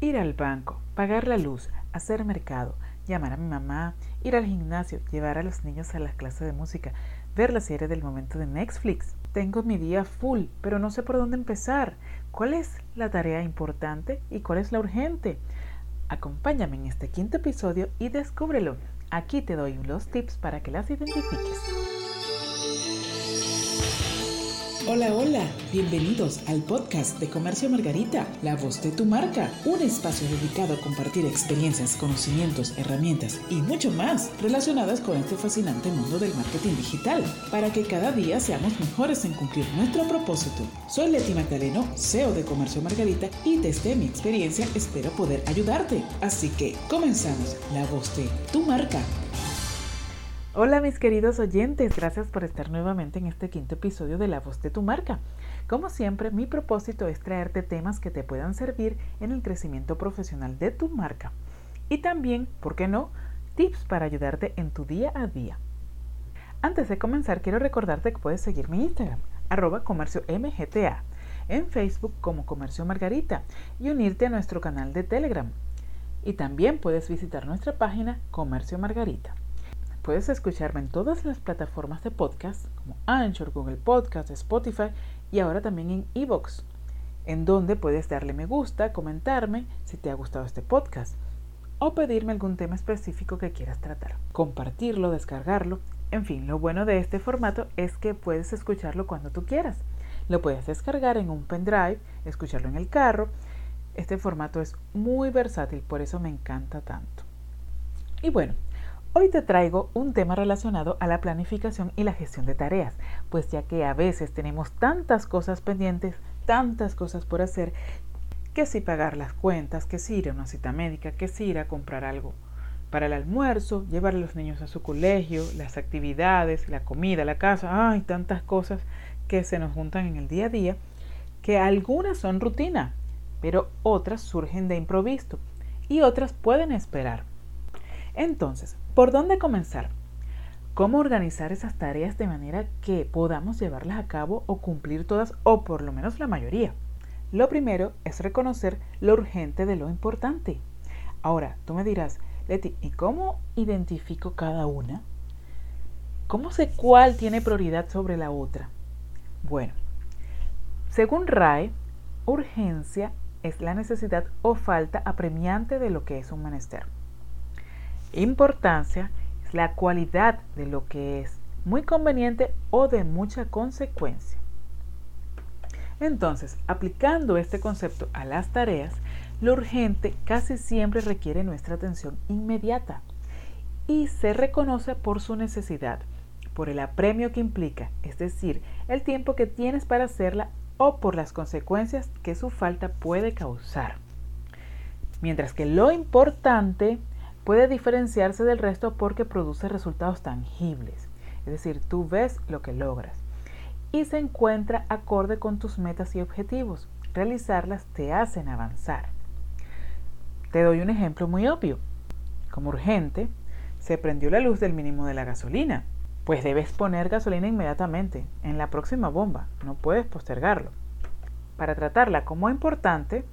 Ir al banco, pagar la luz, hacer mercado, llamar a mi mamá, ir al gimnasio, llevar a los niños a las clases de música, ver la serie del momento de Netflix. Tengo mi día full, pero no sé por dónde empezar. ¿Cuál es la tarea importante y cuál es la urgente? Acompáñame en este quinto episodio y descúbrelo. Aquí te doy los tips para que las identifiques. Hola, hola, bienvenidos al podcast de Comercio Margarita, la voz de tu marca, un espacio dedicado a compartir experiencias, conocimientos, herramientas y mucho más relacionadas con este fascinante mundo del marketing digital, para que cada día seamos mejores en cumplir nuestro propósito. Soy Leti Magdaleno, CEO de Comercio Margarita y desde mi experiencia espero poder ayudarte. Así que comenzamos, la voz de tu marca. Hola mis queridos oyentes, gracias por estar nuevamente en este quinto episodio de La voz de tu marca. Como siempre, mi propósito es traerte temas que te puedan servir en el crecimiento profesional de tu marca. Y también, ¿por qué no?, tips para ayudarte en tu día a día. Antes de comenzar, quiero recordarte que puedes seguirme en Instagram, arroba comercio MGTA, en Facebook como Comercio Margarita y unirte a nuestro canal de Telegram. Y también puedes visitar nuestra página Comercio Margarita. Puedes escucharme en todas las plataformas de podcast como Anchor, Google Podcast, Spotify y ahora también en Evox, en donde puedes darle me gusta, comentarme si te ha gustado este podcast o pedirme algún tema específico que quieras tratar, compartirlo, descargarlo. En fin, lo bueno de este formato es que puedes escucharlo cuando tú quieras. Lo puedes descargar en un pendrive, escucharlo en el carro. Este formato es muy versátil, por eso me encanta tanto. Y bueno, Hoy te traigo un tema relacionado a la planificación y la gestión de tareas, pues ya que a veces tenemos tantas cosas pendientes, tantas cosas por hacer, que si pagar las cuentas, que si ir a una cita médica, que si ir a comprar algo para el almuerzo, llevar a los niños a su colegio, las actividades, la comida, la casa, hay tantas cosas que se nos juntan en el día a día, que algunas son rutina, pero otras surgen de improviso y otras pueden esperar. Entonces, ¿por dónde comenzar? ¿Cómo organizar esas tareas de manera que podamos llevarlas a cabo o cumplir todas o por lo menos la mayoría? Lo primero es reconocer lo urgente de lo importante. Ahora, tú me dirás, Leti, ¿y cómo identifico cada una? ¿Cómo sé cuál tiene prioridad sobre la otra? Bueno, según RAE, urgencia es la necesidad o falta apremiante de lo que es un menester. Importancia es la cualidad de lo que es muy conveniente o de mucha consecuencia. Entonces, aplicando este concepto a las tareas, lo urgente casi siempre requiere nuestra atención inmediata y se reconoce por su necesidad, por el apremio que implica, es decir, el tiempo que tienes para hacerla o por las consecuencias que su falta puede causar. Mientras que lo importante puede diferenciarse del resto porque produce resultados tangibles, es decir, tú ves lo que logras y se encuentra acorde con tus metas y objetivos. Realizarlas te hacen avanzar. Te doy un ejemplo muy obvio. Como urgente, se prendió la luz del mínimo de la gasolina. Pues debes poner gasolina inmediatamente, en la próxima bomba, no puedes postergarlo. Para tratarla como importante,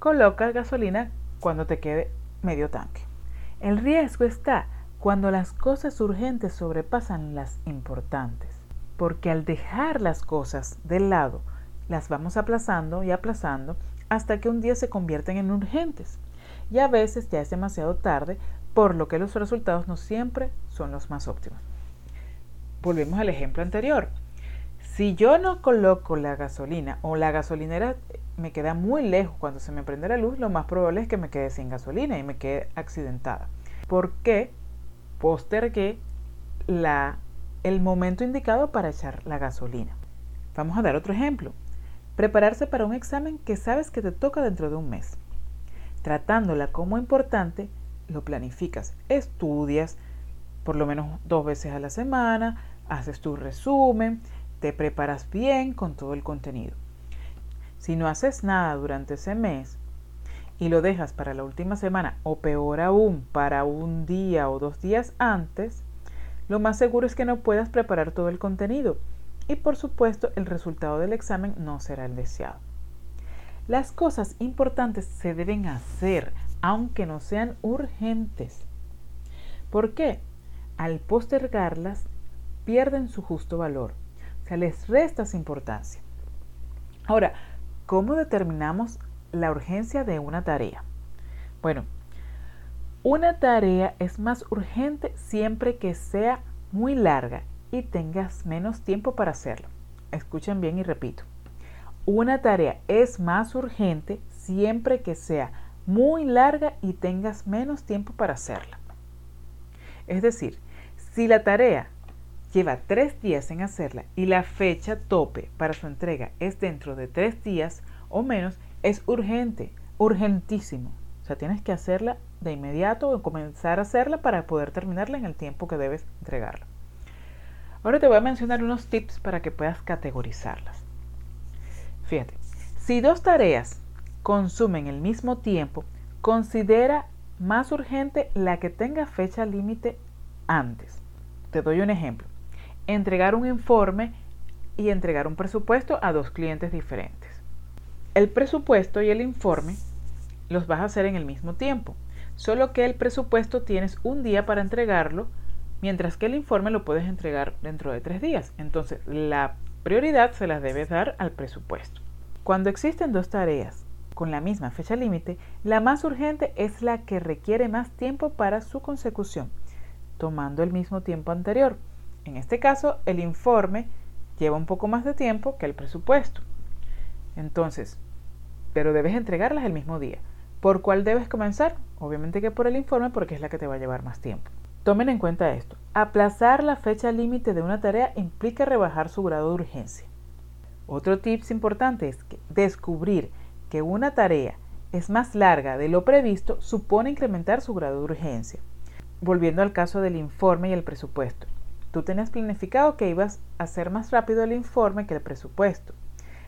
coloca gasolina cuando te quede medio tanque. El riesgo está cuando las cosas urgentes sobrepasan las importantes, porque al dejar las cosas de lado, las vamos aplazando y aplazando hasta que un día se convierten en urgentes. Y a veces ya es demasiado tarde, por lo que los resultados no siempre son los más óptimos. Volvemos al ejemplo anterior. Si yo no coloco la gasolina o la gasolinera me queda muy lejos cuando se me prende la luz, lo más probable es que me quede sin gasolina y me quede accidentada. Porque postergué la, el momento indicado para echar la gasolina. Vamos a dar otro ejemplo. Prepararse para un examen que sabes que te toca dentro de un mes. Tratándola como importante, lo planificas, estudias por lo menos dos veces a la semana, haces tu resumen, te preparas bien con todo el contenido. Si no haces nada durante ese mes y lo dejas para la última semana o peor aún para un día o dos días antes, lo más seguro es que no puedas preparar todo el contenido y por supuesto el resultado del examen no será el deseado. Las cosas importantes se deben hacer, aunque no sean urgentes. ¿Por qué? Al postergarlas, pierden su justo valor. O sea, les restas importancia. Ahora, ¿cómo determinamos la urgencia de una tarea? Bueno, una tarea es más urgente siempre que sea muy larga y tengas menos tiempo para hacerlo. Escuchen bien y repito. Una tarea es más urgente siempre que sea muy larga y tengas menos tiempo para hacerla. Es decir, si la tarea lleva tres días en hacerla y la fecha tope para su entrega es dentro de tres días o menos, es urgente, urgentísimo. O sea, tienes que hacerla de inmediato o comenzar a hacerla para poder terminarla en el tiempo que debes entregarla. Ahora te voy a mencionar unos tips para que puedas categorizarlas. Fíjate, si dos tareas consumen el mismo tiempo, considera más urgente la que tenga fecha límite antes. Te doy un ejemplo. Entregar un informe y entregar un presupuesto a dos clientes diferentes. El presupuesto y el informe los vas a hacer en el mismo tiempo, solo que el presupuesto tienes un día para entregarlo, mientras que el informe lo puedes entregar dentro de tres días. Entonces, la prioridad se las debes dar al presupuesto. Cuando existen dos tareas con la misma fecha límite, la más urgente es la que requiere más tiempo para su consecución, tomando el mismo tiempo anterior. En este caso, el informe lleva un poco más de tiempo que el presupuesto. Entonces, pero debes entregarlas el mismo día. ¿Por cuál debes comenzar? Obviamente que por el informe porque es la que te va a llevar más tiempo. Tomen en cuenta esto. Aplazar la fecha límite de una tarea implica rebajar su grado de urgencia. Otro tips importante es que descubrir que una tarea es más larga de lo previsto supone incrementar su grado de urgencia. Volviendo al caso del informe y el presupuesto. Tú tenías planificado que ibas a hacer más rápido el informe que el presupuesto.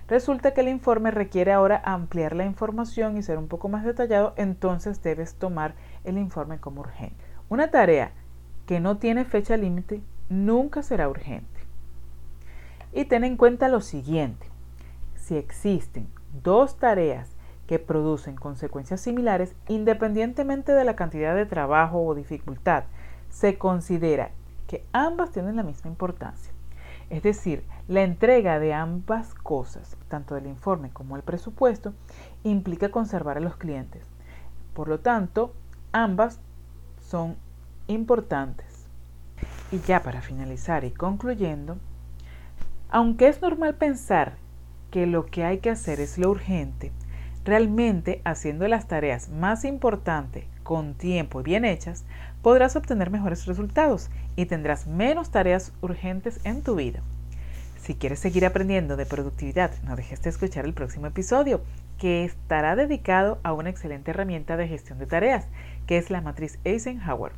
Resulta que el informe requiere ahora ampliar la información y ser un poco más detallado, entonces debes tomar el informe como urgente. Una tarea que no tiene fecha límite nunca será urgente. Y ten en cuenta lo siguiente, si existen dos tareas que producen consecuencias similares, independientemente de la cantidad de trabajo o dificultad, se considera que ambas tienen la misma importancia. Es decir, la entrega de ambas cosas, tanto del informe como el presupuesto, implica conservar a los clientes. Por lo tanto, ambas son importantes. Y ya para finalizar y concluyendo, aunque es normal pensar que lo que hay que hacer es lo urgente, realmente haciendo las tareas más importantes con tiempo y bien hechas, podrás obtener mejores resultados y tendrás menos tareas urgentes en tu vida. Si quieres seguir aprendiendo de productividad, no dejes de escuchar el próximo episodio, que estará dedicado a una excelente herramienta de gestión de tareas, que es la matriz Eisenhower.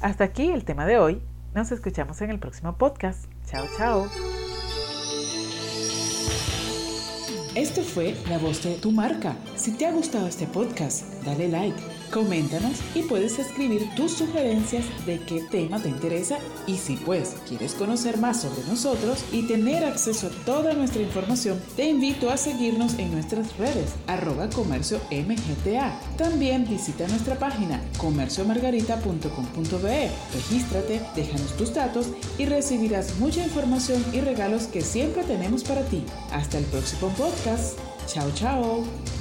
Hasta aquí el tema de hoy. Nos escuchamos en el próximo podcast. Chao, chao. Esto fue La Voz de tu Marca. Si te ha gustado este podcast, dale like Coméntanos y puedes escribir tus sugerencias de qué tema te interesa y si pues quieres conocer más sobre nosotros y tener acceso a toda nuestra información, te invito a seguirnos en nuestras redes arroba comercio mgta. También visita nuestra página comerciomargarita.com.be. Regístrate, déjanos tus datos y recibirás mucha información y regalos que siempre tenemos para ti. Hasta el próximo podcast. Chao, chao.